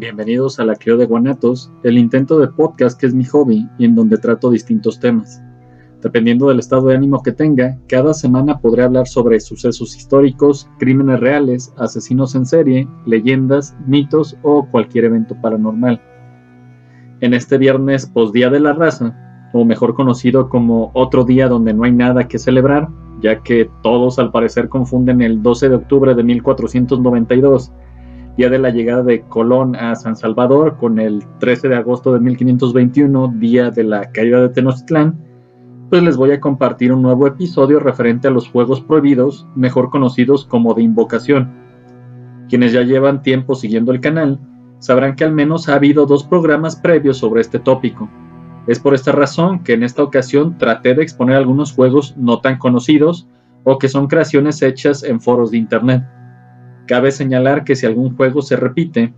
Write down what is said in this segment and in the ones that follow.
Bienvenidos a La Creo de Guanatos, el intento de podcast que es mi hobby y en donde trato distintos temas. Dependiendo del estado de ánimo que tenga, cada semana podré hablar sobre sucesos históricos, crímenes reales, asesinos en serie, leyendas, mitos o cualquier evento paranormal. En este viernes post-día de la raza, o mejor conocido como otro día donde no hay nada que celebrar, ya que todos al parecer confunden el 12 de octubre de 1492 día de la llegada de Colón a San Salvador, con el 13 de agosto de 1521, día de la caída de Tenochtitlán, pues les voy a compartir un nuevo episodio referente a los juegos prohibidos, mejor conocidos como de invocación. Quienes ya llevan tiempo siguiendo el canal, sabrán que al menos ha habido dos programas previos sobre este tópico. Es por esta razón que en esta ocasión traté de exponer algunos juegos no tan conocidos o que son creaciones hechas en foros de internet. Cabe señalar que si algún juego se repite,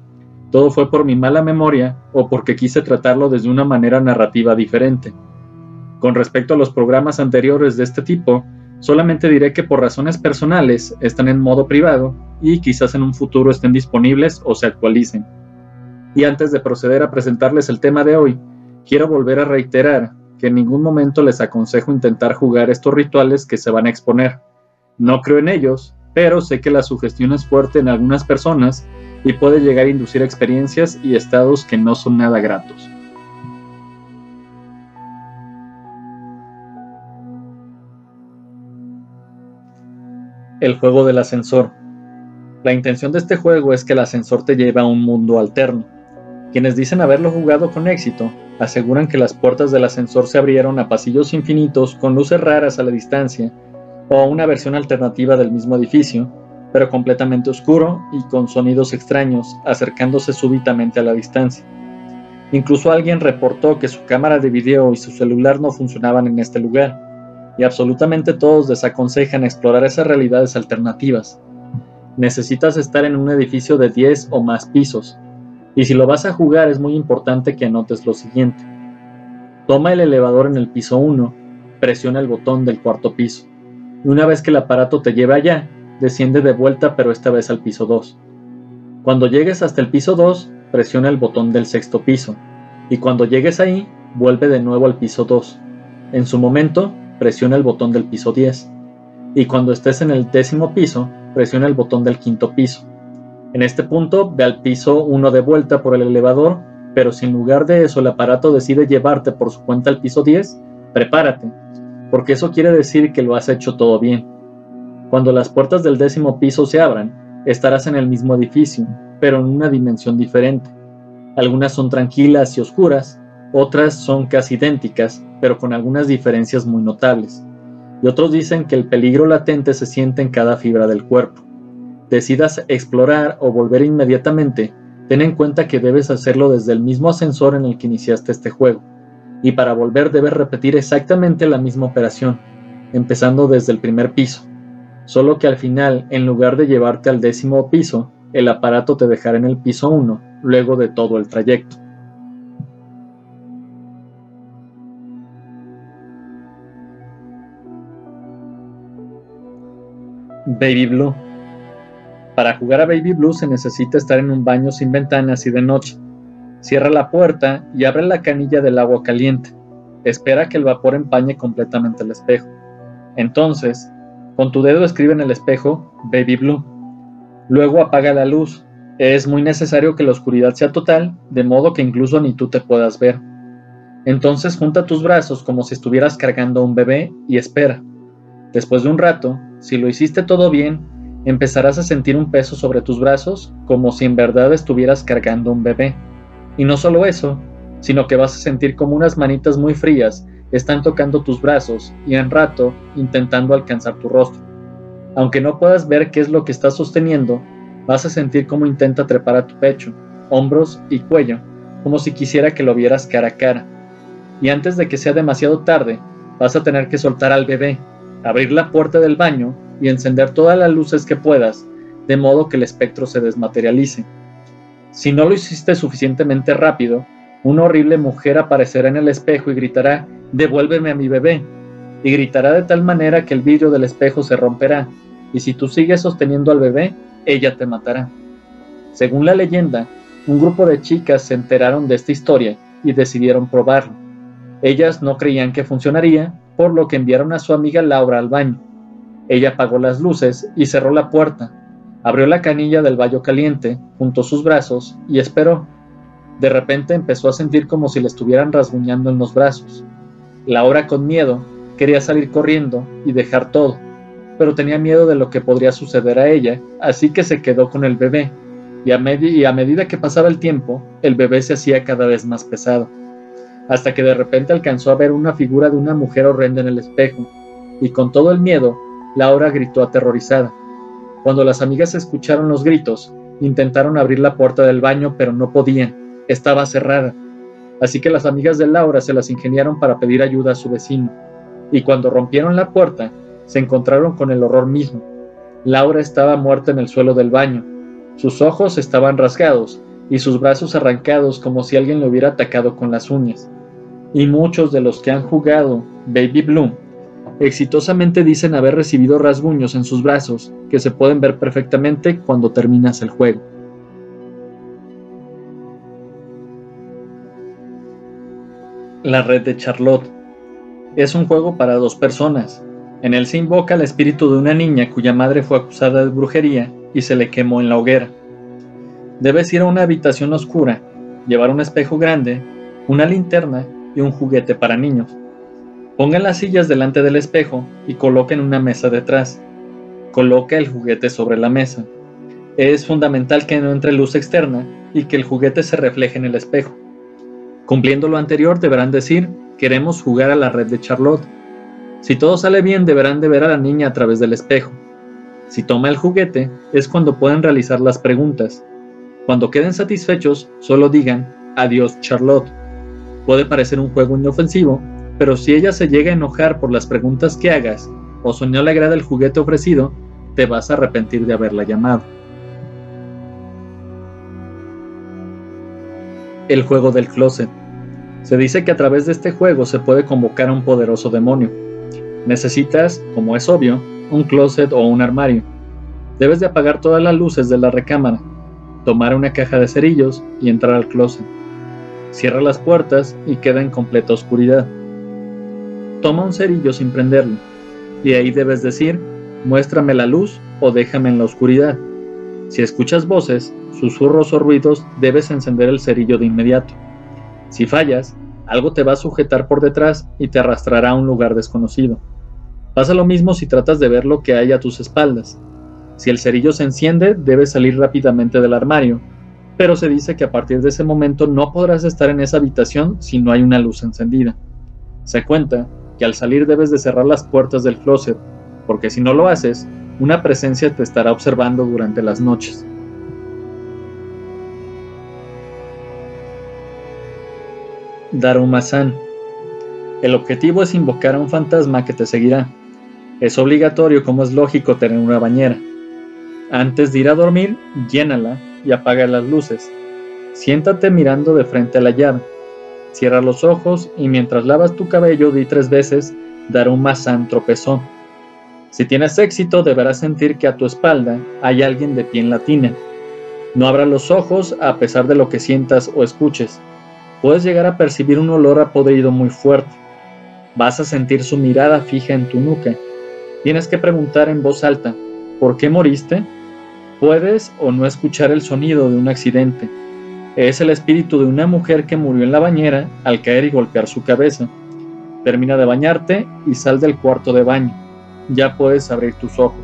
todo fue por mi mala memoria o porque quise tratarlo desde una manera narrativa diferente. Con respecto a los programas anteriores de este tipo, solamente diré que por razones personales están en modo privado y quizás en un futuro estén disponibles o se actualicen. Y antes de proceder a presentarles el tema de hoy, quiero volver a reiterar que en ningún momento les aconsejo intentar jugar estos rituales que se van a exponer. No creo en ellos pero sé que la sugestión es fuerte en algunas personas y puede llegar a inducir experiencias y estados que no son nada gratos. El juego del ascensor. La intención de este juego es que el ascensor te lleve a un mundo alterno. Quienes dicen haberlo jugado con éxito aseguran que las puertas del ascensor se abrieron a pasillos infinitos con luces raras a la distancia o una versión alternativa del mismo edificio, pero completamente oscuro y con sonidos extraños, acercándose súbitamente a la distancia. Incluso alguien reportó que su cámara de video y su celular no funcionaban en este lugar, y absolutamente todos desaconsejan explorar esas realidades alternativas. Necesitas estar en un edificio de 10 o más pisos, y si lo vas a jugar es muy importante que anotes lo siguiente. Toma el elevador en el piso 1, presiona el botón del cuarto piso y una vez que el aparato te lleve allá, desciende de vuelta pero esta vez al piso 2. Cuando llegues hasta el piso 2, presiona el botón del sexto piso, y cuando llegues ahí, vuelve de nuevo al piso 2. En su momento, presiona el botón del piso 10, y cuando estés en el décimo piso, presiona el botón del quinto piso. En este punto, ve al piso 1 de vuelta por el elevador, pero si en lugar de eso el aparato decide llevarte por su cuenta al piso 10, prepárate, porque eso quiere decir que lo has hecho todo bien. Cuando las puertas del décimo piso se abran, estarás en el mismo edificio, pero en una dimensión diferente. Algunas son tranquilas y oscuras, otras son casi idénticas, pero con algunas diferencias muy notables. Y otros dicen que el peligro latente se siente en cada fibra del cuerpo. Decidas explorar o volver inmediatamente, ten en cuenta que debes hacerlo desde el mismo ascensor en el que iniciaste este juego y para volver debes repetir exactamente la misma operación, empezando desde el primer piso, solo que al final, en lugar de llevarte al décimo piso, el aparato te dejará en el piso 1, luego de todo el trayecto. Baby Blue. Para jugar a Baby Blue se necesita estar en un baño sin ventanas y de noche. Cierra la puerta y abre la canilla del agua caliente. Espera que el vapor empañe completamente el espejo. Entonces, con tu dedo escribe en el espejo Baby Blue. Luego apaga la luz. Es muy necesario que la oscuridad sea total, de modo que incluso ni tú te puedas ver. Entonces junta tus brazos como si estuvieras cargando un bebé y espera. Después de un rato, si lo hiciste todo bien, empezarás a sentir un peso sobre tus brazos como si en verdad estuvieras cargando un bebé. Y no solo eso, sino que vas a sentir como unas manitas muy frías están tocando tus brazos y en rato intentando alcanzar tu rostro. Aunque no puedas ver qué es lo que estás sosteniendo, vas a sentir cómo intenta trepar a tu pecho, hombros y cuello, como si quisiera que lo vieras cara a cara. Y antes de que sea demasiado tarde, vas a tener que soltar al bebé, abrir la puerta del baño y encender todas las luces que puedas, de modo que el espectro se desmaterialice. Si no lo hiciste suficientemente rápido, una horrible mujer aparecerá en el espejo y gritará, devuélveme a mi bebé, y gritará de tal manera que el vidrio del espejo se romperá, y si tú sigues sosteniendo al bebé, ella te matará. Según la leyenda, un grupo de chicas se enteraron de esta historia y decidieron probarlo. Ellas no creían que funcionaría, por lo que enviaron a su amiga Laura al baño. Ella apagó las luces y cerró la puerta. Abrió la canilla del baño caliente, juntó sus brazos y esperó. De repente empezó a sentir como si le estuvieran rasguñando en los brazos. Laura, con miedo, quería salir corriendo y dejar todo, pero tenía miedo de lo que podría suceder a ella, así que se quedó con el bebé, y a, y a medida que pasaba el tiempo, el bebé se hacía cada vez más pesado hasta que de repente alcanzó a ver una figura de una mujer horrenda en el espejo, y con todo el miedo, Laura gritó aterrorizada. Cuando las amigas escucharon los gritos, intentaron abrir la puerta del baño, pero no podían, estaba cerrada. Así que las amigas de Laura se las ingeniaron para pedir ayuda a su vecino, y cuando rompieron la puerta, se encontraron con el horror mismo. Laura estaba muerta en el suelo del baño, sus ojos estaban rasgados y sus brazos arrancados como si alguien le hubiera atacado con las uñas. Y muchos de los que han jugado Baby Bloom exitosamente dicen haber recibido rasguños en sus brazos que se pueden ver perfectamente cuando terminas el juego. La red de Charlotte es un juego para dos personas. En él se invoca el espíritu de una niña cuya madre fue acusada de brujería y se le quemó en la hoguera. Debes ir a una habitación oscura, llevar un espejo grande, una linterna y un juguete para niños. Pongan las sillas delante del espejo y coloquen una mesa detrás. Coloca el juguete sobre la mesa. Es fundamental que no entre luz externa y que el juguete se refleje en el espejo. Cumpliendo lo anterior deberán decir, queremos jugar a la red de Charlotte. Si todo sale bien deberán de ver a la niña a través del espejo. Si toma el juguete es cuando pueden realizar las preguntas. Cuando queden satisfechos, solo digan adiós Charlotte. Puede parecer un juego inofensivo, pero si ella se llega a enojar por las preguntas que hagas o si no le agrada el juguete ofrecido, te vas a arrepentir de haberla llamado. El juego del closet. Se dice que a través de este juego se puede convocar a un poderoso demonio. Necesitas, como es obvio, un closet o un armario. Debes de apagar todas las luces de la recámara tomar una caja de cerillos y entrar al closet. Cierra las puertas y queda en completa oscuridad. Toma un cerillo sin prenderlo, y ahí debes decir, muéstrame la luz o déjame en la oscuridad. Si escuchas voces, susurros o ruidos, debes encender el cerillo de inmediato. Si fallas, algo te va a sujetar por detrás y te arrastrará a un lugar desconocido. Pasa lo mismo si tratas de ver lo que hay a tus espaldas. Si el cerillo se enciende, debes salir rápidamente del armario, pero se dice que a partir de ese momento no podrás estar en esa habitación si no hay una luz encendida. Se cuenta al salir debes de cerrar las puertas del closet, porque si no lo haces, una presencia te estará observando durante las noches. Darumasan. El objetivo es invocar a un fantasma que te seguirá. Es obligatorio, como es lógico, tener una bañera. Antes de ir a dormir, llénala y apaga las luces. Siéntate mirando de frente a la llave. Cierra los ojos y mientras lavas tu cabello di tres veces dar un masán tropezón. Si tienes éxito deberás sentir que a tu espalda hay alguien de pie en la. No abras los ojos a pesar de lo que sientas o escuches. Puedes llegar a percibir un olor a podrido muy fuerte. Vas a sentir su mirada fija en tu nuca. Tienes que preguntar en voz alta, ¿por qué moriste? Puedes o no escuchar el sonido de un accidente. Es el espíritu de una mujer que murió en la bañera al caer y golpear su cabeza. Termina de bañarte y sal del cuarto de baño. Ya puedes abrir tus ojos.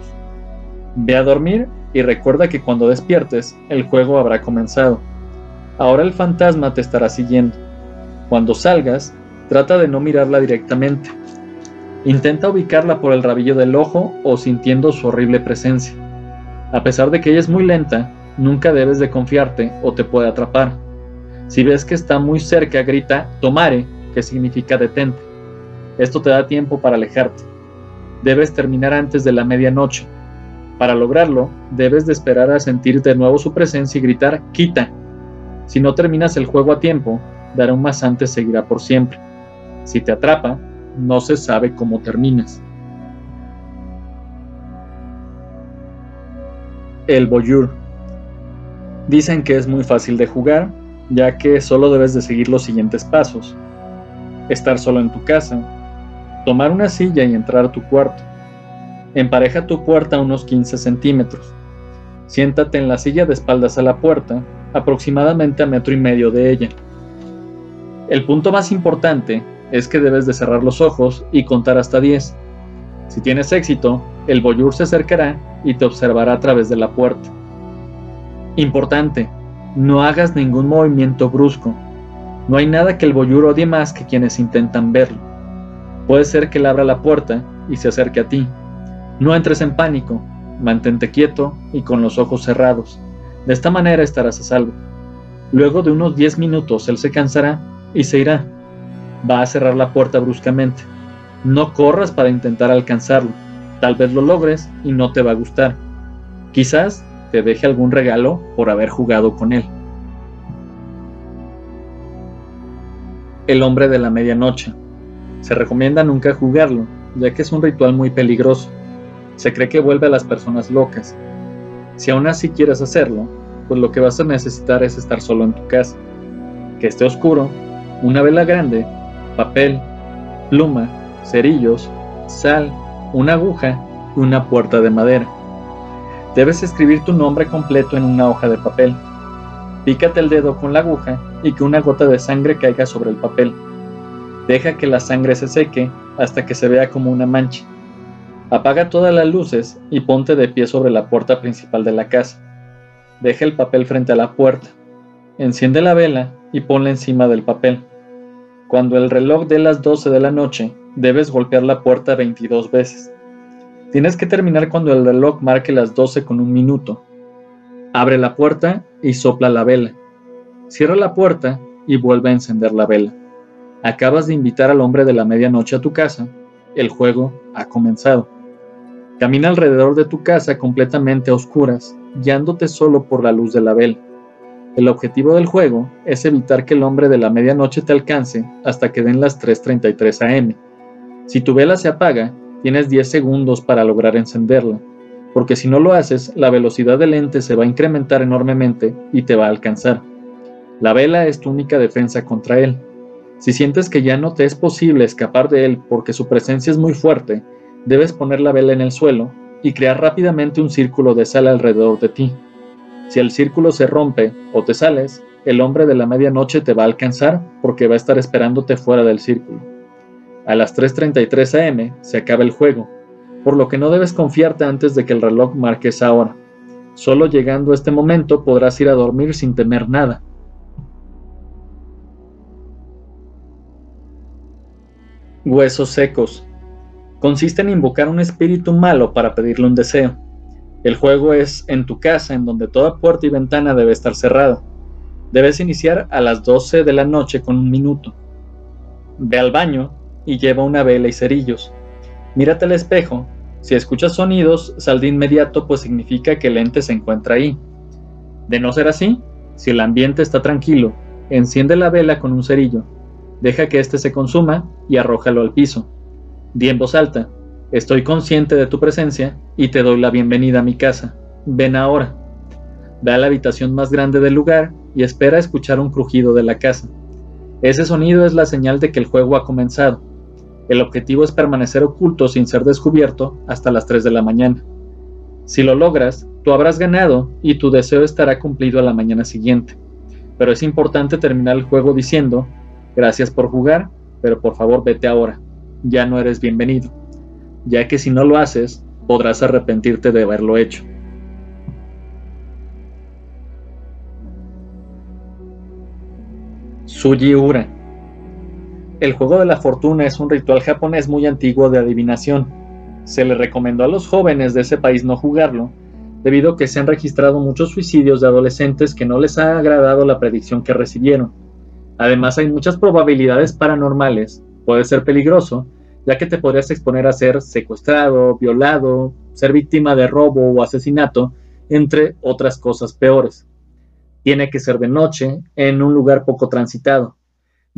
Ve a dormir y recuerda que cuando despiertes el juego habrá comenzado. Ahora el fantasma te estará siguiendo. Cuando salgas, trata de no mirarla directamente. Intenta ubicarla por el rabillo del ojo o sintiendo su horrible presencia. A pesar de que ella es muy lenta, nunca debes de confiarte o te puede atrapar. Si ves que está muy cerca, grita tomare, que significa detente. Esto te da tiempo para alejarte. Debes terminar antes de la medianoche. Para lograrlo, debes de esperar a sentir de nuevo su presencia y gritar quita. Si no terminas el juego a tiempo, dará un más antes seguirá por siempre. Si te atrapa, no se sabe cómo terminas. El Boyur. Dicen que es muy fácil de jugar, ya que solo debes de seguir los siguientes pasos. Estar solo en tu casa, tomar una silla y entrar a tu cuarto. Empareja tu puerta unos 15 centímetros. Siéntate en la silla de espaldas a la puerta, aproximadamente a metro y medio de ella. El punto más importante es que debes de cerrar los ojos y contar hasta 10. Si tienes éxito, el boyur se acercará y te observará a través de la puerta. Importante, no hagas ningún movimiento brusco. No hay nada que el boyur odie más que quienes intentan verlo. Puede ser que él abra la puerta y se acerque a ti. No entres en pánico, mantente quieto y con los ojos cerrados. De esta manera estarás a salvo. Luego de unos 10 minutos él se cansará y se irá. Va a cerrar la puerta bruscamente. No corras para intentar alcanzarlo. Tal vez lo logres y no te va a gustar. Quizás te deje algún regalo por haber jugado con él. El hombre de la medianoche. Se recomienda nunca jugarlo, ya que es un ritual muy peligroso. Se cree que vuelve a las personas locas. Si aún así quieres hacerlo, pues lo que vas a necesitar es estar solo en tu casa. Que esté oscuro una vela grande, papel, pluma, cerillos, sal, una aguja y una puerta de madera. Debes escribir tu nombre completo en una hoja de papel. Pícate el dedo con la aguja y que una gota de sangre caiga sobre el papel. Deja que la sangre se seque hasta que se vea como una mancha. Apaga todas las luces y ponte de pie sobre la puerta principal de la casa. Deja el papel frente a la puerta. Enciende la vela y ponla encima del papel. Cuando el reloj dé las 12 de la noche, debes golpear la puerta 22 veces. Tienes que terminar cuando el reloj marque las 12 con un minuto. Abre la puerta y sopla la vela. Cierra la puerta y vuelve a encender la vela. Acabas de invitar al hombre de la medianoche a tu casa. El juego ha comenzado. Camina alrededor de tu casa completamente a oscuras, guiándote solo por la luz de la vela. El objetivo del juego es evitar que el hombre de la medianoche te alcance hasta que den las 3.33 am. Si tu vela se apaga, tienes 10 segundos para lograr encenderla, porque si no lo haces, la velocidad del ente se va a incrementar enormemente y te va a alcanzar. La vela es tu única defensa contra él. Si sientes que ya no te es posible escapar de él porque su presencia es muy fuerte, debes poner la vela en el suelo y crear rápidamente un círculo de sal alrededor de ti. Si el círculo se rompe o te sales, el hombre de la medianoche te va a alcanzar porque va a estar esperándote fuera del círculo. A las 3.33 am se acaba el juego, por lo que no debes confiarte antes de que el reloj marque esa hora. Solo llegando a este momento podrás ir a dormir sin temer nada. Huesos secos. Consiste en invocar un espíritu malo para pedirle un deseo. El juego es en tu casa, en donde toda puerta y ventana debe estar cerrada. Debes iniciar a las 12 de la noche con un minuto. Ve al baño y lleva una vela y cerillos. Mírate al espejo. Si escuchas sonidos, sal de inmediato, pues significa que el ente se encuentra ahí. De no ser así, si el ambiente está tranquilo, enciende la vela con un cerillo. Deja que éste se consuma y arrójalo al piso. Di en voz alta, Estoy consciente de tu presencia y te doy la bienvenida a mi casa. Ven ahora. Ve a la habitación más grande del lugar y espera escuchar un crujido de la casa. Ese sonido es la señal de que el juego ha comenzado. El objetivo es permanecer oculto sin ser descubierto hasta las 3 de la mañana. Si lo logras, tú habrás ganado y tu deseo estará cumplido a la mañana siguiente. Pero es importante terminar el juego diciendo, gracias por jugar, pero por favor vete ahora. Ya no eres bienvenido ya que si no lo haces, podrás arrepentirte de haberlo hecho. Suji Ura El juego de la fortuna es un ritual japonés muy antiguo de adivinación. Se le recomendó a los jóvenes de ese país no jugarlo, debido a que se han registrado muchos suicidios de adolescentes que no les ha agradado la predicción que recibieron. Además hay muchas probabilidades paranormales, puede ser peligroso, ya que te podrías exponer a ser secuestrado, violado, ser víctima de robo o asesinato, entre otras cosas peores. Tiene que ser de noche, en un lugar poco transitado.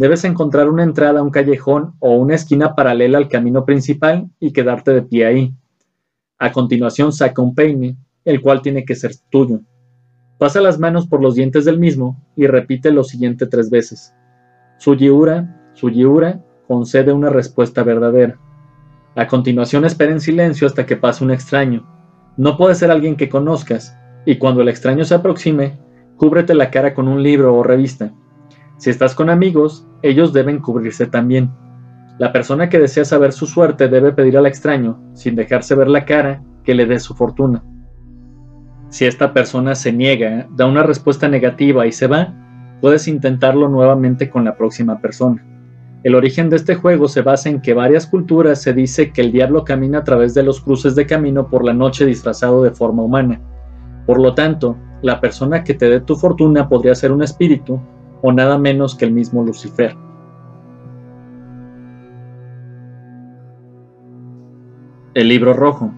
Debes encontrar una entrada a un callejón o una esquina paralela al camino principal y quedarte de pie ahí. A continuación saca un peine, el cual tiene que ser tuyo. Pasa las manos por los dientes del mismo y repite lo siguiente tres veces. Sugiura, Sugiura, concede una respuesta verdadera. A continuación espera en silencio hasta que pase un extraño. No puede ser alguien que conozcas, y cuando el extraño se aproxime, cúbrete la cara con un libro o revista. Si estás con amigos, ellos deben cubrirse también. La persona que desea saber su suerte debe pedir al extraño, sin dejarse ver la cara, que le dé su fortuna. Si esta persona se niega, da una respuesta negativa y se va, puedes intentarlo nuevamente con la próxima persona. El origen de este juego se basa en que varias culturas se dice que el diablo camina a través de los cruces de camino por la noche disfrazado de forma humana. Por lo tanto, la persona que te dé tu fortuna podría ser un espíritu o nada menos que el mismo Lucifer. El libro rojo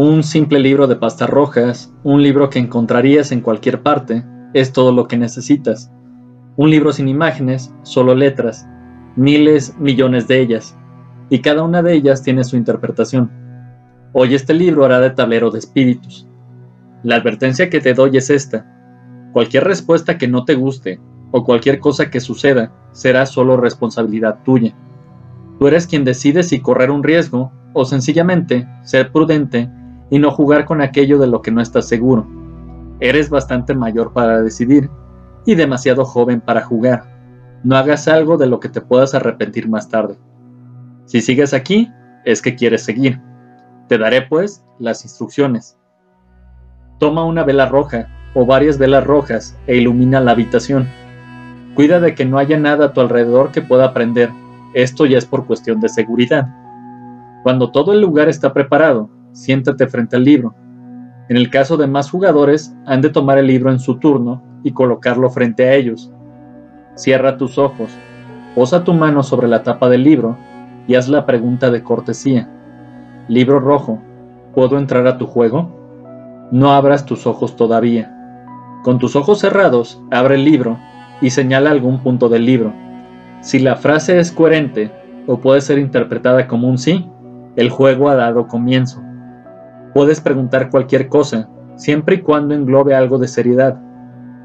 un simple libro de pastas rojas, un libro que encontrarías en cualquier parte, es todo lo que necesitas. Un libro sin imágenes, solo letras, miles, millones de ellas, y cada una de ellas tiene su interpretación. Hoy este libro hará de tablero de espíritus. La advertencia que te doy es esta. Cualquier respuesta que no te guste o cualquier cosa que suceda será solo responsabilidad tuya. Tú eres quien decide si correr un riesgo o sencillamente ser prudente y no jugar con aquello de lo que no estás seguro. Eres bastante mayor para decidir y demasiado joven para jugar. No hagas algo de lo que te puedas arrepentir más tarde. Si sigues aquí, es que quieres seguir. Te daré, pues, las instrucciones. Toma una vela roja o varias velas rojas e ilumina la habitación. Cuida de que no haya nada a tu alrededor que pueda prender. Esto ya es por cuestión de seguridad. Cuando todo el lugar está preparado, siéntate frente al libro. En el caso de más jugadores, han de tomar el libro en su turno y colocarlo frente a ellos. Cierra tus ojos, posa tu mano sobre la tapa del libro y haz la pregunta de cortesía. Libro rojo, ¿puedo entrar a tu juego? No abras tus ojos todavía. Con tus ojos cerrados, abre el libro y señala algún punto del libro. Si la frase es coherente o puede ser interpretada como un sí, el juego ha dado comienzo. Puedes preguntar cualquier cosa, siempre y cuando englobe algo de seriedad.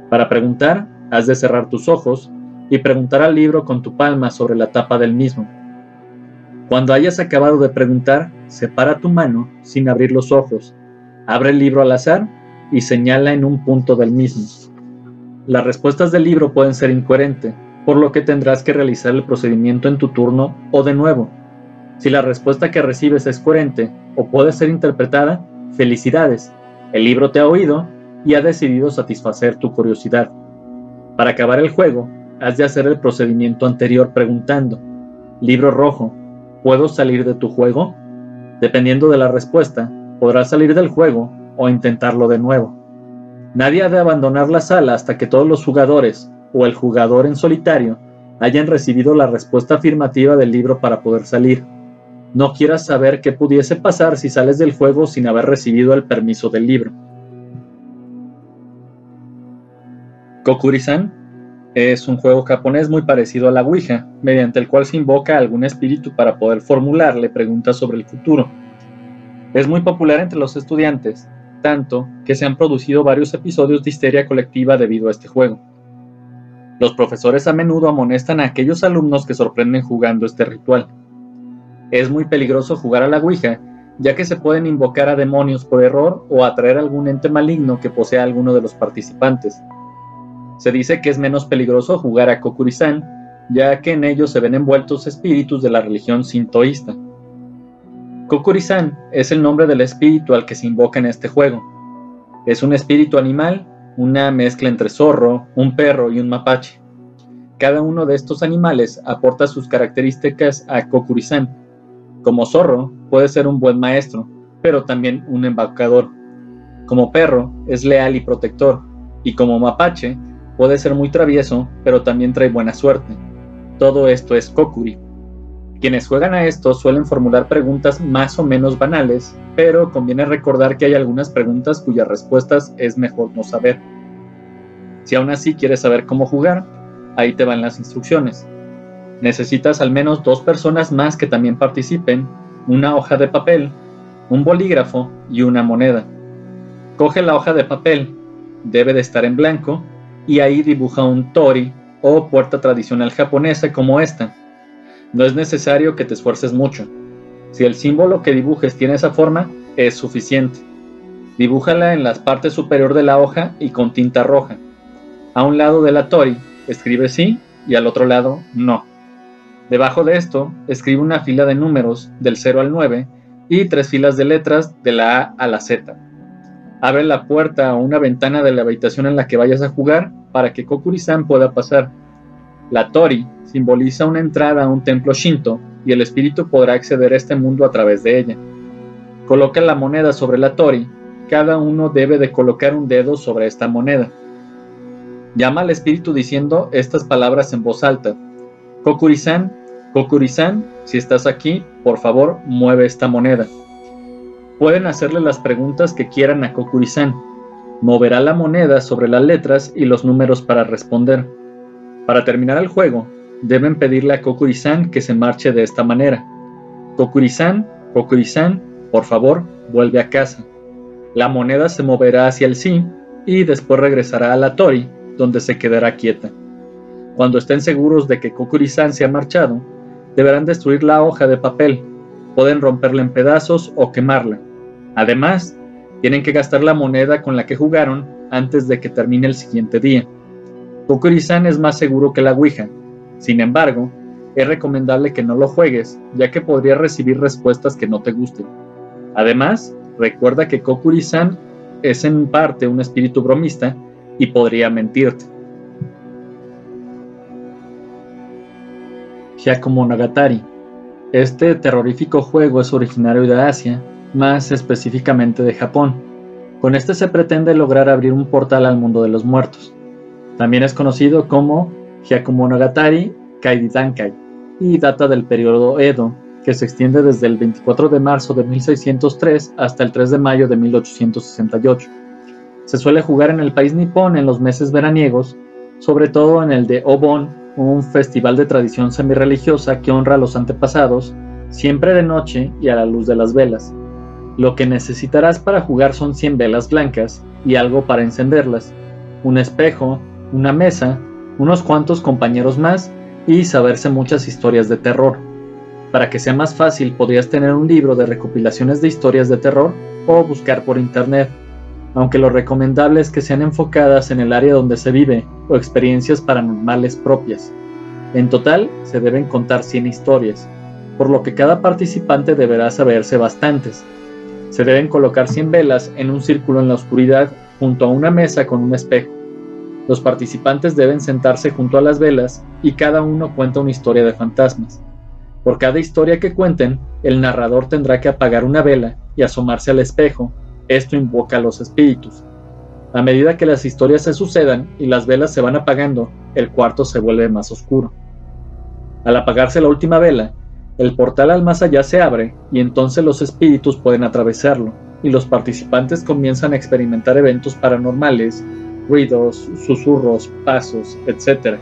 Para preguntar, has de cerrar tus ojos y preguntar al libro con tu palma sobre la tapa del mismo. Cuando hayas acabado de preguntar, separa tu mano sin abrir los ojos, abre el libro al azar y señala en un punto del mismo. Las respuestas del libro pueden ser incoherentes, por lo que tendrás que realizar el procedimiento en tu turno o de nuevo. Si la respuesta que recibes es coherente o puede ser interpretada, felicidades, el libro te ha oído y ha decidido satisfacer tu curiosidad. Para acabar el juego, has de hacer el procedimiento anterior preguntando, libro rojo, ¿puedo salir de tu juego? Dependiendo de la respuesta, podrás salir del juego o intentarlo de nuevo. Nadie ha de abandonar la sala hasta que todos los jugadores, o el jugador en solitario, hayan recibido la respuesta afirmativa del libro para poder salir. No quieras saber qué pudiese pasar si sales del juego sin haber recibido el permiso del libro. Kokuri-san es un juego japonés muy parecido a la Ouija, mediante el cual se invoca a algún espíritu para poder formularle preguntas sobre el futuro. Es muy popular entre los estudiantes, tanto que se han producido varios episodios de histeria colectiva debido a este juego. Los profesores a menudo amonestan a aquellos alumnos que sorprenden jugando este ritual. Es muy peligroso jugar a la Ouija, ya que se pueden invocar a demonios por error o atraer algún ente maligno que posea alguno de los participantes. Se dice que es menos peligroso jugar a Kokurisan, ya que en ellos se ven envueltos espíritus de la religión sintoísta. Kokurisan es el nombre del espíritu al que se invoca en este juego. Es un espíritu animal, una mezcla entre zorro, un perro y un mapache. Cada uno de estos animales aporta sus características a Kokurisan como zorro, puede ser un buen maestro, pero también un embaucador. Como perro, es leal y protector, y como mapache, puede ser muy travieso, pero también trae buena suerte. Todo esto es Kokuri. Quienes juegan a esto suelen formular preguntas más o menos banales, pero conviene recordar que hay algunas preguntas cuyas respuestas es mejor no saber. Si aún así quieres saber cómo jugar, ahí te van las instrucciones. Necesitas al menos dos personas más que también participen, una hoja de papel, un bolígrafo y una moneda. Coge la hoja de papel, debe de estar en blanco y ahí dibuja un tori o puerta tradicional japonesa como esta. No es necesario que te esfuerces mucho. Si el símbolo que dibujes tiene esa forma, es suficiente. Dibújala en la parte superior de la hoja y con tinta roja. A un lado de la tori, escribe sí y al otro lado no. Debajo de esto, escribe una fila de números del 0 al 9 y tres filas de letras de la A a la Z. Abre la puerta o una ventana de la habitación en la que vayas a jugar para que Kokuri-san pueda pasar. La Tori simboliza una entrada a un templo Shinto y el espíritu podrá acceder a este mundo a través de ella. Coloca la moneda sobre la Tori, cada uno debe de colocar un dedo sobre esta moneda. Llama al espíritu diciendo estas palabras en voz alta. Kokuri-san, Kokuri-san, si estás aquí, por favor, mueve esta moneda. Pueden hacerle las preguntas que quieran a Kokuri-san. Moverá la moneda sobre las letras y los números para responder. Para terminar el juego, deben pedirle a Kokuri-san que se marche de esta manera. Kokuri-san, por favor, vuelve a casa. La moneda se moverá hacia el sí y después regresará a la Tori, donde se quedará quieta. Cuando estén seguros de que Kokuri-san se ha marchado, deberán destruir la hoja de papel, pueden romperla en pedazos o quemarla. Además, tienen que gastar la moneda con la que jugaron antes de que termine el siguiente día. Kokuri-san es más seguro que la Ouija. Sin embargo, es recomendable que no lo juegues, ya que podrías recibir respuestas que no te gusten. Además, recuerda que Kokuri-san es en parte un espíritu bromista y podría mentirte. Hyakumonogatari. Este terrorífico juego es originario de Asia, más específicamente de Japón. Con este se pretende lograr abrir un portal al mundo de los muertos. También es conocido como Hyakumonogatari Kaididankai y data del periodo Edo, que se extiende desde el 24 de marzo de 1603 hasta el 3 de mayo de 1868. Se suele jugar en el país nipón en los meses veraniegos, sobre todo en el de Obon un festival de tradición semi-religiosa que honra a los antepasados, siempre de noche y a la luz de las velas. Lo que necesitarás para jugar son 100 velas blancas y algo para encenderlas, un espejo, una mesa, unos cuantos compañeros más y saberse muchas historias de terror. Para que sea más fácil podrías tener un libro de recopilaciones de historias de terror o buscar por internet aunque lo recomendable es que sean enfocadas en el área donde se vive o experiencias paranormales propias. En total, se deben contar 100 historias, por lo que cada participante deberá saberse bastantes. Se deben colocar 100 velas en un círculo en la oscuridad junto a una mesa con un espejo. Los participantes deben sentarse junto a las velas y cada uno cuenta una historia de fantasmas. Por cada historia que cuenten, el narrador tendrá que apagar una vela y asomarse al espejo esto invoca a los espíritus. A medida que las historias se sucedan y las velas se van apagando, el cuarto se vuelve más oscuro. Al apagarse la última vela, el portal al más allá se abre y entonces los espíritus pueden atravesarlo y los participantes comienzan a experimentar eventos paranormales, ruidos, susurros, pasos, etc.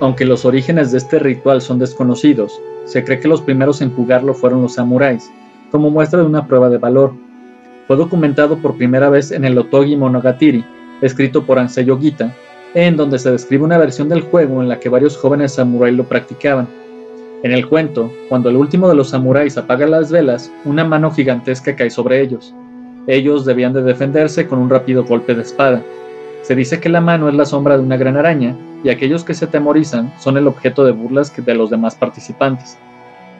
Aunque los orígenes de este ritual son desconocidos, se cree que los primeros en jugarlo fueron los samuráis, como muestra de una prueba de valor, fue documentado por primera vez en el Otogi Monogatari, escrito por Anseyo Gita, en donde se describe una versión del juego en la que varios jóvenes samuráis lo practicaban. En el cuento, cuando el último de los samuráis apaga las velas, una mano gigantesca cae sobre ellos. Ellos debían de defenderse con un rápido golpe de espada. Se dice que la mano es la sombra de una gran araña, y aquellos que se temorizan son el objeto de burlas de los demás participantes.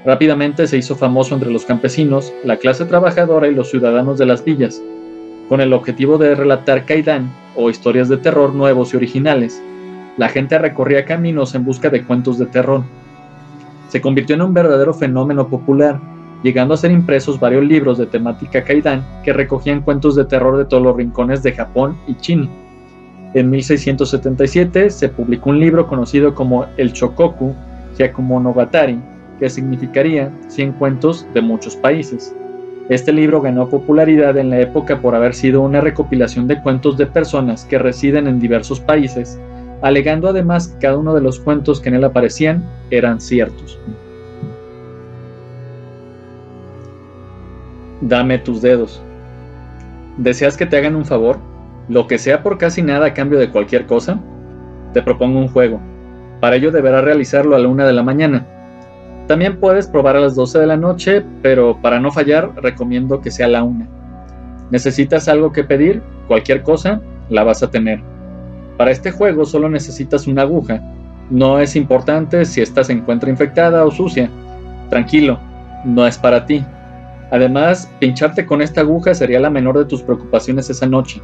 Rápidamente se hizo famoso entre los campesinos, la clase trabajadora y los ciudadanos de las villas, con el objetivo de relatar Kaidan o historias de terror nuevos y originales. La gente recorría caminos en busca de cuentos de terror. Se convirtió en un verdadero fenómeno popular, llegando a ser impresos varios libros de temática Kaidan que recogían cuentos de terror de todos los rincones de Japón y China. En 1677 se publicó un libro conocido como el Shokoku Hyakumonogatari, que significaría 100 cuentos de muchos países. Este libro ganó popularidad en la época por haber sido una recopilación de cuentos de personas que residen en diversos países, alegando además que cada uno de los cuentos que en él aparecían eran ciertos. Dame tus dedos. ¿Deseas que te hagan un favor? lo que sea por casi nada a cambio de cualquier cosa, te propongo un juego. Para ello deberás realizarlo a la una de la mañana. También puedes probar a las 12 de la noche, pero para no fallar recomiendo que sea la una. ¿Necesitas algo que pedir? Cualquier cosa, la vas a tener. Para este juego solo necesitas una aguja. No es importante si esta se encuentra infectada o sucia. Tranquilo, no es para ti. Además, pincharte con esta aguja sería la menor de tus preocupaciones esa noche.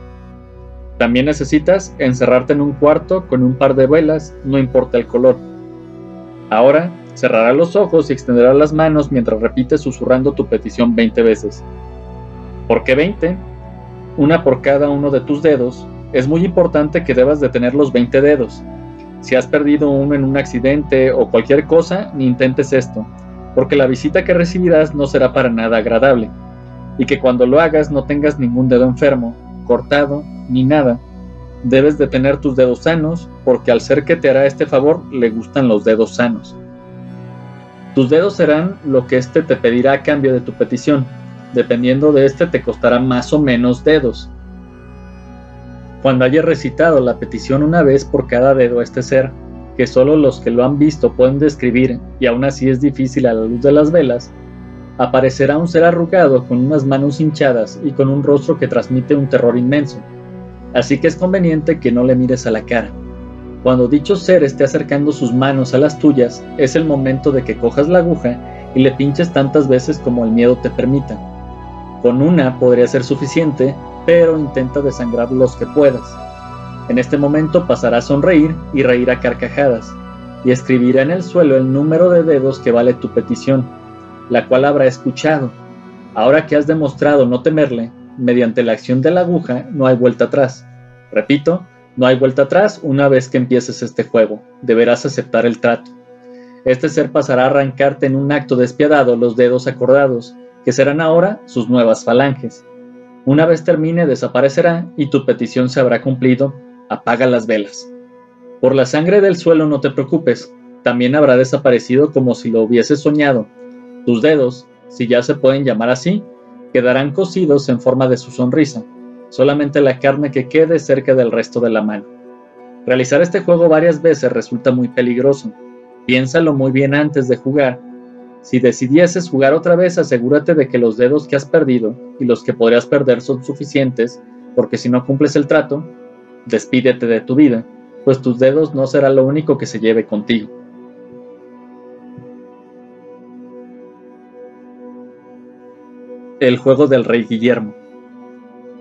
También necesitas encerrarte en un cuarto con un par de velas, no importa el color. Ahora, cerrarás los ojos y extenderás las manos mientras repites susurrando tu petición 20 veces. ¿Por qué 20? Una por cada uno de tus dedos. Es muy importante que debas de tener los 20 dedos. Si has perdido uno en un accidente o cualquier cosa, ni intentes esto, porque la visita que recibirás no será para nada agradable, y que cuando lo hagas no tengas ningún dedo enfermo, cortado, ni nada. Debes de tener tus dedos sanos, porque al ser que te hará este favor le gustan los dedos sanos. Tus dedos serán lo que éste te pedirá a cambio de tu petición. Dependiendo de este te costará más o menos dedos. Cuando hayas recitado la petición una vez por cada dedo a este ser, que solo los que lo han visto pueden describir y aún así es difícil a la luz de las velas, aparecerá un ser arrugado con unas manos hinchadas y con un rostro que transmite un terror inmenso. Así que es conveniente que no le mires a la cara. Cuando dicho ser esté acercando sus manos a las tuyas, es el momento de que cojas la aguja y le pinches tantas veces como el miedo te permita. Con una podría ser suficiente, pero intenta desangrar los que puedas. En este momento pasará a sonreír y reír a carcajadas, y escribirá en el suelo el número de dedos que vale tu petición la cual habrá escuchado. Ahora que has demostrado no temerle, mediante la acción de la aguja no hay vuelta atrás. Repito, no hay vuelta atrás una vez que empieces este juego. Deberás aceptar el trato. Este ser pasará a arrancarte en un acto despiadado los dedos acordados, que serán ahora sus nuevas falanges. Una vez termine desaparecerá y tu petición se habrá cumplido. Apaga las velas. Por la sangre del suelo no te preocupes, también habrá desaparecido como si lo hubieses soñado tus dedos, si ya se pueden llamar así, quedarán cosidos en forma de su sonrisa, solamente la carne que quede cerca del resto de la mano. Realizar este juego varias veces resulta muy peligroso. Piénsalo muy bien antes de jugar. Si decidieses jugar otra vez, asegúrate de que los dedos que has perdido y los que podrías perder son suficientes, porque si no cumples el trato, despídete de tu vida, pues tus dedos no será lo único que se lleve contigo. El juego del rey Guillermo.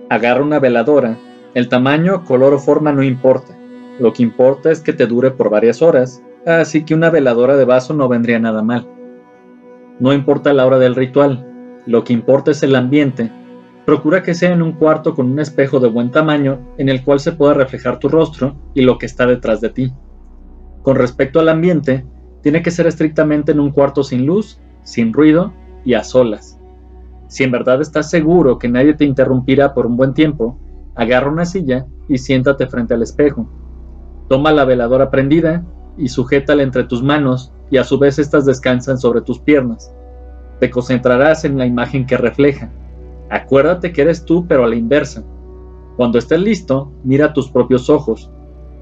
Agarra una veladora. El tamaño, color o forma no importa. Lo que importa es que te dure por varias horas, así que una veladora de vaso no vendría nada mal. No importa la hora del ritual, lo que importa es el ambiente. Procura que sea en un cuarto con un espejo de buen tamaño en el cual se pueda reflejar tu rostro y lo que está detrás de ti. Con respecto al ambiente, tiene que ser estrictamente en un cuarto sin luz, sin ruido y a solas. Si en verdad estás seguro que nadie te interrumpirá por un buen tiempo, agarra una silla y siéntate frente al espejo. Toma la veladora prendida y sujétala entre tus manos y a su vez estas descansan sobre tus piernas. Te concentrarás en la imagen que refleja. Acuérdate que eres tú pero a la inversa. Cuando estés listo, mira tus propios ojos.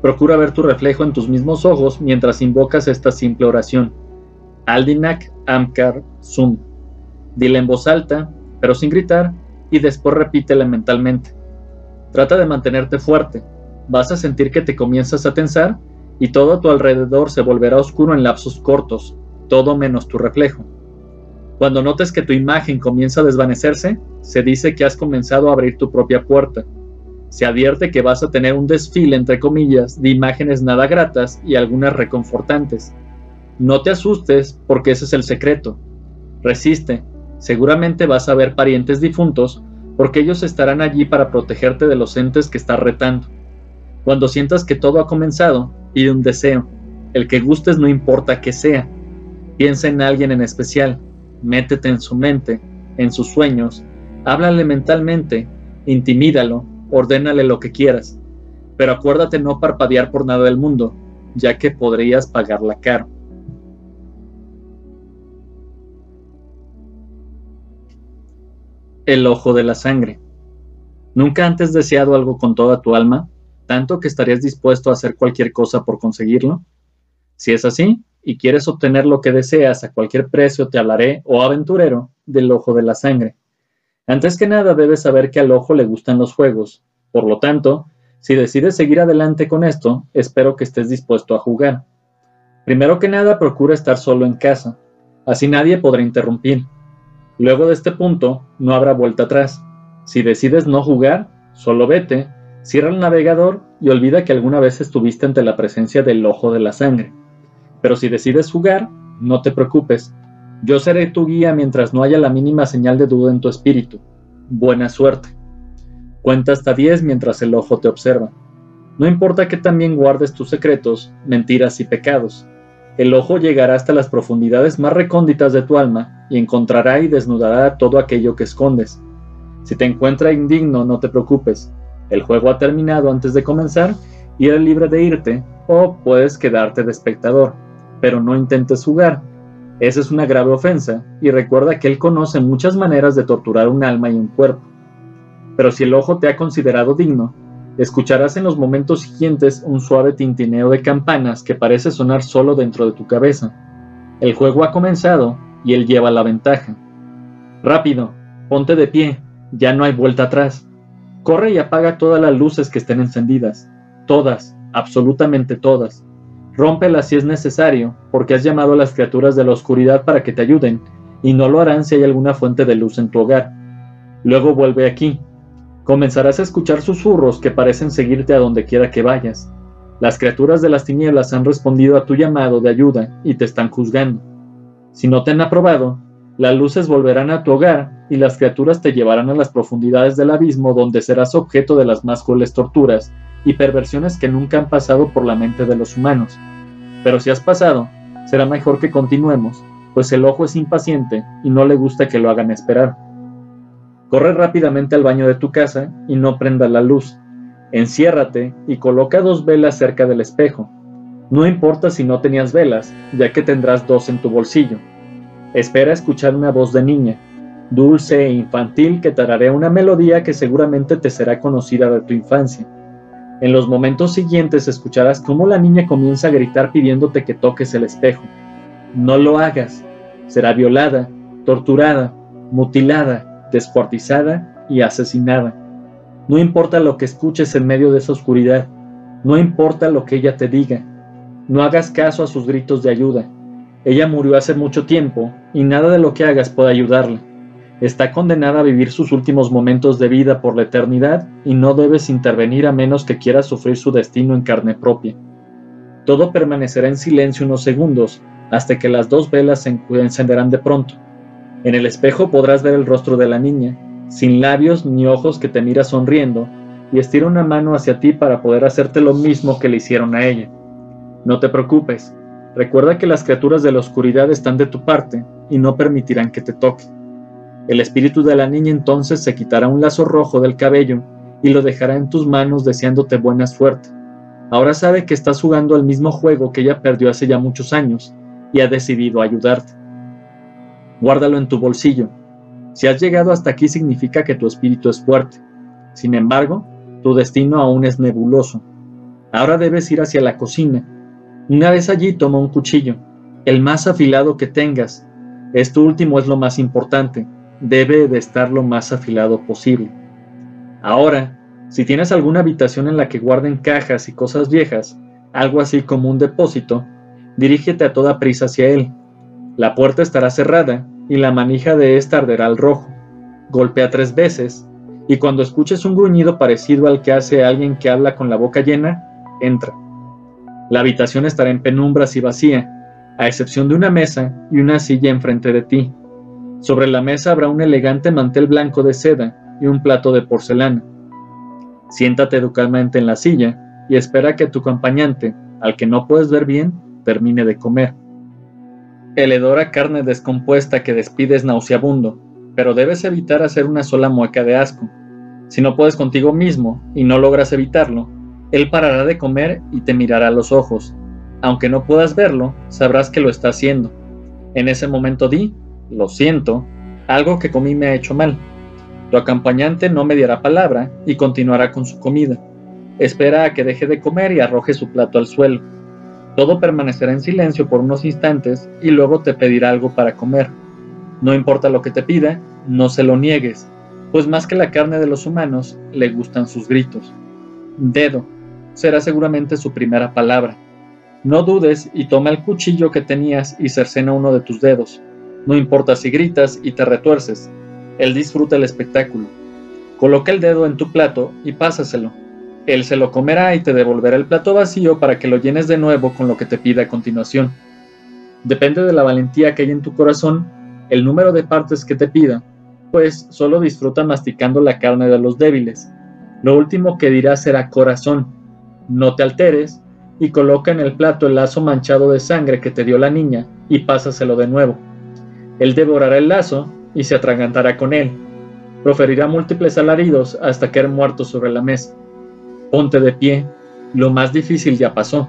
Procura ver tu reflejo en tus mismos ojos mientras invocas esta simple oración. Aldinak Amkar Sum. Dile en voz alta pero sin gritar, y después repítela mentalmente. Trata de mantenerte fuerte. Vas a sentir que te comienzas a tensar y todo a tu alrededor se volverá oscuro en lapsos cortos, todo menos tu reflejo. Cuando notes que tu imagen comienza a desvanecerse, se dice que has comenzado a abrir tu propia puerta. Se advierte que vas a tener un desfile, entre comillas, de imágenes nada gratas y algunas reconfortantes. No te asustes porque ese es el secreto. Resiste, Seguramente vas a ver parientes difuntos porque ellos estarán allí para protegerte de los entes que estás retando. Cuando sientas que todo ha comenzado, pide un deseo. El que gustes no importa que sea. Piensa en alguien en especial. Métete en su mente, en sus sueños. Háblale mentalmente. Intimídalo. Ordénale lo que quieras. Pero acuérdate no parpadear por nada del mundo, ya que podrías pagarla caro. El ojo de la sangre. ¿Nunca antes deseado algo con toda tu alma, tanto que estarías dispuesto a hacer cualquier cosa por conseguirlo? Si es así, y quieres obtener lo que deseas a cualquier precio, te hablaré, oh aventurero, del ojo de la sangre. Antes que nada debes saber que al ojo le gustan los juegos. Por lo tanto, si decides seguir adelante con esto, espero que estés dispuesto a jugar. Primero que nada, procura estar solo en casa. Así nadie podrá interrumpir. Luego de este punto, no habrá vuelta atrás. Si decides no jugar, solo vete, cierra el navegador y olvida que alguna vez estuviste ante la presencia del ojo de la sangre. Pero si decides jugar, no te preocupes. Yo seré tu guía mientras no haya la mínima señal de duda en tu espíritu. Buena suerte. Cuenta hasta 10 mientras el ojo te observa. No importa que también guardes tus secretos, mentiras y pecados. El ojo llegará hasta las profundidades más recónditas de tu alma y encontrará y desnudará todo aquello que escondes. Si te encuentra indigno, no te preocupes. El juego ha terminado antes de comenzar y eres libre de irte o puedes quedarte de espectador pero no intentes jugar. Esa es una grave ofensa, y recuerda que Él conoce muchas maneras de torturar un alma y un cuerpo. Pero si el ojo te ha considerado digno, escucharás en los momentos siguientes un suave tintineo de campanas que parece sonar solo dentro de tu cabeza. El juego ha comenzado y Él lleva la ventaja. Rápido, ponte de pie, ya no hay vuelta atrás. Corre y apaga todas las luces que estén encendidas. Todas, absolutamente todas. Rómpelas si es necesario, porque has llamado a las criaturas de la oscuridad para que te ayuden, y no lo harán si hay alguna fuente de luz en tu hogar. Luego vuelve aquí. Comenzarás a escuchar susurros que parecen seguirte a donde quiera que vayas. Las criaturas de las tinieblas han respondido a tu llamado de ayuda y te están juzgando. Si no te han aprobado, las luces volverán a tu hogar y las criaturas te llevarán a las profundidades del abismo donde serás objeto de las más crueles torturas y perversiones que nunca han pasado por la mente de los humanos. Pero si has pasado, será mejor que continuemos, pues el ojo es impaciente y no le gusta que lo hagan esperar. Corre rápidamente al baño de tu casa y no prenda la luz. Enciérrate y coloca dos velas cerca del espejo. No importa si no tenías velas, ya que tendrás dos en tu bolsillo. Espera escuchar una voz de niña, dulce e infantil que tararea una melodía que seguramente te será conocida de tu infancia. En los momentos siguientes escucharás cómo la niña comienza a gritar pidiéndote que toques el espejo. No lo hagas. Será violada, torturada, mutilada, descuartizada y asesinada. No importa lo que escuches en medio de esa oscuridad. No importa lo que ella te diga. No hagas caso a sus gritos de ayuda. Ella murió hace mucho tiempo y nada de lo que hagas puede ayudarla está condenada a vivir sus últimos momentos de vida por la eternidad y no debes intervenir a menos que quieras sufrir su destino en carne propia. Todo permanecerá en silencio unos segundos hasta que las dos velas se encenderán de pronto. En el espejo podrás ver el rostro de la niña, sin labios ni ojos que te mira sonriendo, y estira una mano hacia ti para poder hacerte lo mismo que le hicieron a ella. No te preocupes, recuerda que las criaturas de la oscuridad están de tu parte y no permitirán que te toquen. El espíritu de la niña entonces se quitará un lazo rojo del cabello y lo dejará en tus manos deseándote buena suerte. Ahora sabe que estás jugando al mismo juego que ella perdió hace ya muchos años y ha decidido ayudarte. Guárdalo en tu bolsillo. Si has llegado hasta aquí significa que tu espíritu es fuerte. Sin embargo, tu destino aún es nebuloso. Ahora debes ir hacia la cocina. Una vez allí toma un cuchillo, el más afilado que tengas. Esto último es lo más importante debe de estar lo más afilado posible. Ahora, si tienes alguna habitación en la que guarden cajas y cosas viejas, algo así como un depósito, dirígete a toda prisa hacia él. La puerta estará cerrada y la manija de esta arderá al rojo. Golpea tres veces y cuando escuches un gruñido parecido al que hace alguien que habla con la boca llena, entra. La habitación estará en penumbras y vacía, a excepción de una mesa y una silla enfrente de ti. Sobre la mesa habrá un elegante mantel blanco de seda y un plato de porcelana. Siéntate educadamente en la silla y espera que tu acompañante, al que no puedes ver bien, termine de comer. El hedor a carne descompuesta que despide es nauseabundo, pero debes evitar hacer una sola mueca de asco. Si no puedes contigo mismo y no logras evitarlo, él parará de comer y te mirará a los ojos. Aunque no puedas verlo, sabrás que lo está haciendo. En ese momento di, lo siento, algo que comí me ha hecho mal. Tu acompañante no mediará palabra y continuará con su comida. Espera a que deje de comer y arroje su plato al suelo. Todo permanecerá en silencio por unos instantes y luego te pedirá algo para comer. No importa lo que te pida, no se lo niegues, pues más que la carne de los humanos, le gustan sus gritos. Dedo será seguramente su primera palabra. No dudes y toma el cuchillo que tenías y cercena uno de tus dedos. No importa si gritas y te retuerces, él disfruta el espectáculo. Coloca el dedo en tu plato y pásaselo. Él se lo comerá y te devolverá el plato vacío para que lo llenes de nuevo con lo que te pida a continuación. Depende de la valentía que hay en tu corazón, el número de partes que te pida, pues solo disfruta masticando la carne de los débiles. Lo último que dirá será corazón. No te alteres y coloca en el plato el lazo manchado de sangre que te dio la niña y pásaselo de nuevo. Él devorará el lazo y se atragantará con él. Proferirá múltiples alaridos hasta caer muerto sobre la mesa. Ponte de pie, lo más difícil ya pasó.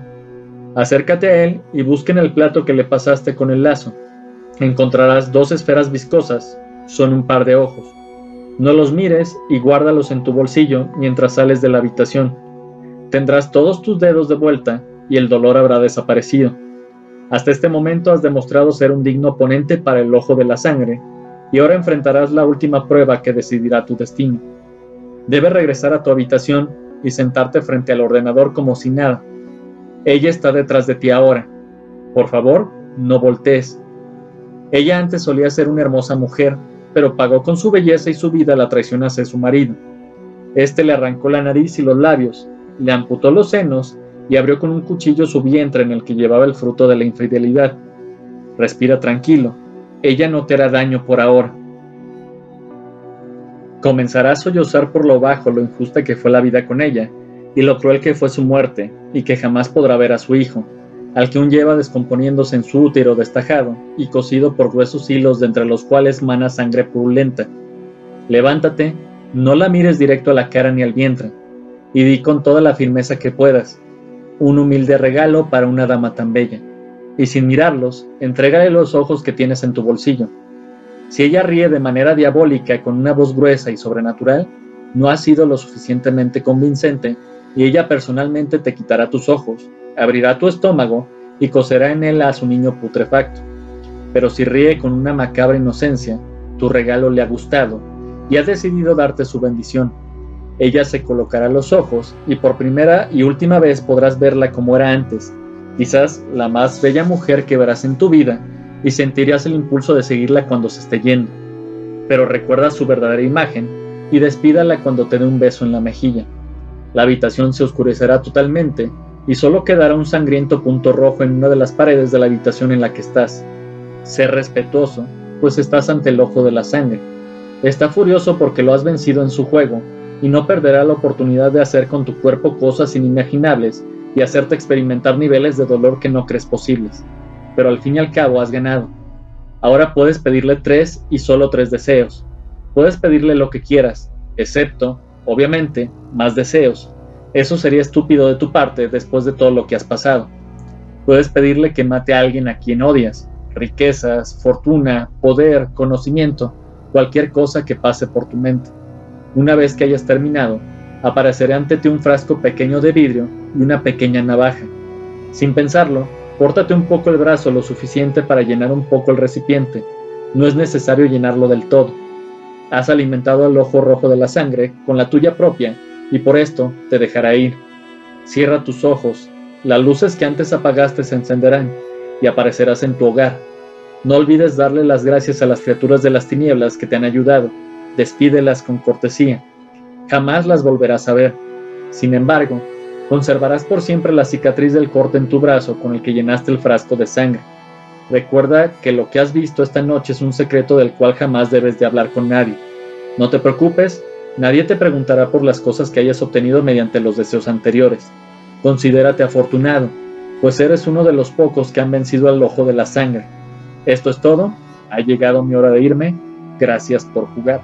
Acércate a él y busca en el plato que le pasaste con el lazo. Encontrarás dos esferas viscosas, son un par de ojos. No los mires y guárdalos en tu bolsillo mientras sales de la habitación. Tendrás todos tus dedos de vuelta y el dolor habrá desaparecido. Hasta este momento has demostrado ser un digno oponente para el ojo de la sangre y ahora enfrentarás la última prueba que decidirá tu destino. Debes regresar a tu habitación y sentarte frente al ordenador como si nada. Ella está detrás de ti ahora. Por favor, no voltees. Ella antes solía ser una hermosa mujer, pero pagó con su belleza y su vida la traición hacia su marido. Este le arrancó la nariz y los labios, le amputó los senos y abrió con un cuchillo su vientre en el que llevaba el fruto de la infidelidad. Respira tranquilo, ella no te hará daño por ahora. Comenzará a sollozar por lo bajo lo injusta que fue la vida con ella, y lo cruel que fue su muerte, y que jamás podrá ver a su hijo, al que aún lleva descomponiéndose en su útero destajado y cosido por gruesos hilos de entre los cuales mana sangre purulenta. Levántate, no la mires directo a la cara ni al vientre, y di con toda la firmeza que puedas, un humilde regalo para una dama tan bella y sin mirarlos, entrégale los ojos que tienes en tu bolsillo. Si ella ríe de manera diabólica con una voz gruesa y sobrenatural, no ha sido lo suficientemente convincente y ella personalmente te quitará tus ojos, abrirá tu estómago y coserá en él a su niño putrefacto. Pero si ríe con una macabra inocencia, tu regalo le ha gustado y ha decidido darte su bendición. Ella se colocará los ojos y por primera y última vez podrás verla como era antes, quizás la más bella mujer que verás en tu vida, y sentirías el impulso de seguirla cuando se esté yendo. Pero recuerda su verdadera imagen y despídala cuando te dé un beso en la mejilla. La habitación se oscurecerá totalmente y solo quedará un sangriento punto rojo en una de las paredes de la habitación en la que estás. Sé respetuoso, pues estás ante el ojo de la sangre. Está furioso porque lo has vencido en su juego y no perderá la oportunidad de hacer con tu cuerpo cosas inimaginables y hacerte experimentar niveles de dolor que no crees posibles. Pero al fin y al cabo has ganado. Ahora puedes pedirle tres y solo tres deseos. Puedes pedirle lo que quieras, excepto, obviamente, más deseos. Eso sería estúpido de tu parte después de todo lo que has pasado. Puedes pedirle que mate a alguien a quien odias, riquezas, fortuna, poder, conocimiento, cualquier cosa que pase por tu mente. Una vez que hayas terminado, aparecerá ante ti un frasco pequeño de vidrio y una pequeña navaja. Sin pensarlo, córtate un poco el brazo lo suficiente para llenar un poco el recipiente. No es necesario llenarlo del todo. Has alimentado al ojo rojo de la sangre con la tuya propia y por esto te dejará ir. Cierra tus ojos, las luces que antes apagaste se encenderán y aparecerás en tu hogar. No olvides darle las gracias a las criaturas de las tinieblas que te han ayudado. Despídelas con cortesía jamás las volverás a ver. Sin embargo, conservarás por siempre la cicatriz del corte en tu brazo con el que llenaste el frasco de sangre. Recuerda que lo que has visto esta noche es un secreto del cual jamás debes de hablar con nadie. No te preocupes, nadie te preguntará por las cosas que hayas obtenido mediante los deseos anteriores. Considérate afortunado, pues eres uno de los pocos que han vencido al ojo de la sangre. Esto es todo, ha llegado mi hora de irme, gracias por jugar.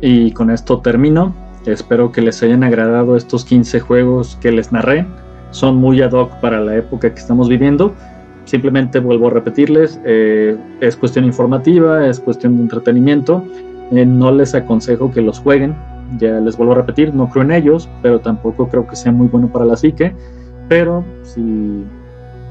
Y con esto termino. Espero que les hayan agradado estos 15 juegos que les narré. Son muy ad hoc para la época que estamos viviendo. simplemente vuelvo a repetirles, eh, es cuestión informativa, es cuestión de entretenimiento. Eh, no les aconsejo que los jueguen, ya les vuelvo a repetir, no creo en ellos, pero tampoco creo que sea muy bueno para la psique. Pero si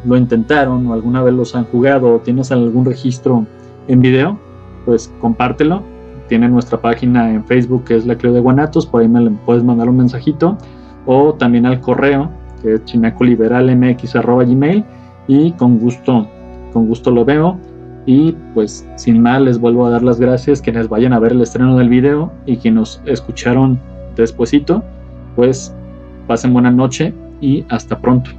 lo intentaron o alguna vez los han jugado o tienes algún registro en video, pues compártelo. Tiene nuestra página en Facebook que es la Creo de Guanatos, por ahí me puedes mandar un mensajito o también al correo que es chinacoliberalmx.gmail y con gusto, con gusto lo veo. Y pues sin más les vuelvo a dar las gracias quienes vayan a ver el estreno del video y quienes nos escucharon despuesito, pues pasen buena noche y hasta pronto.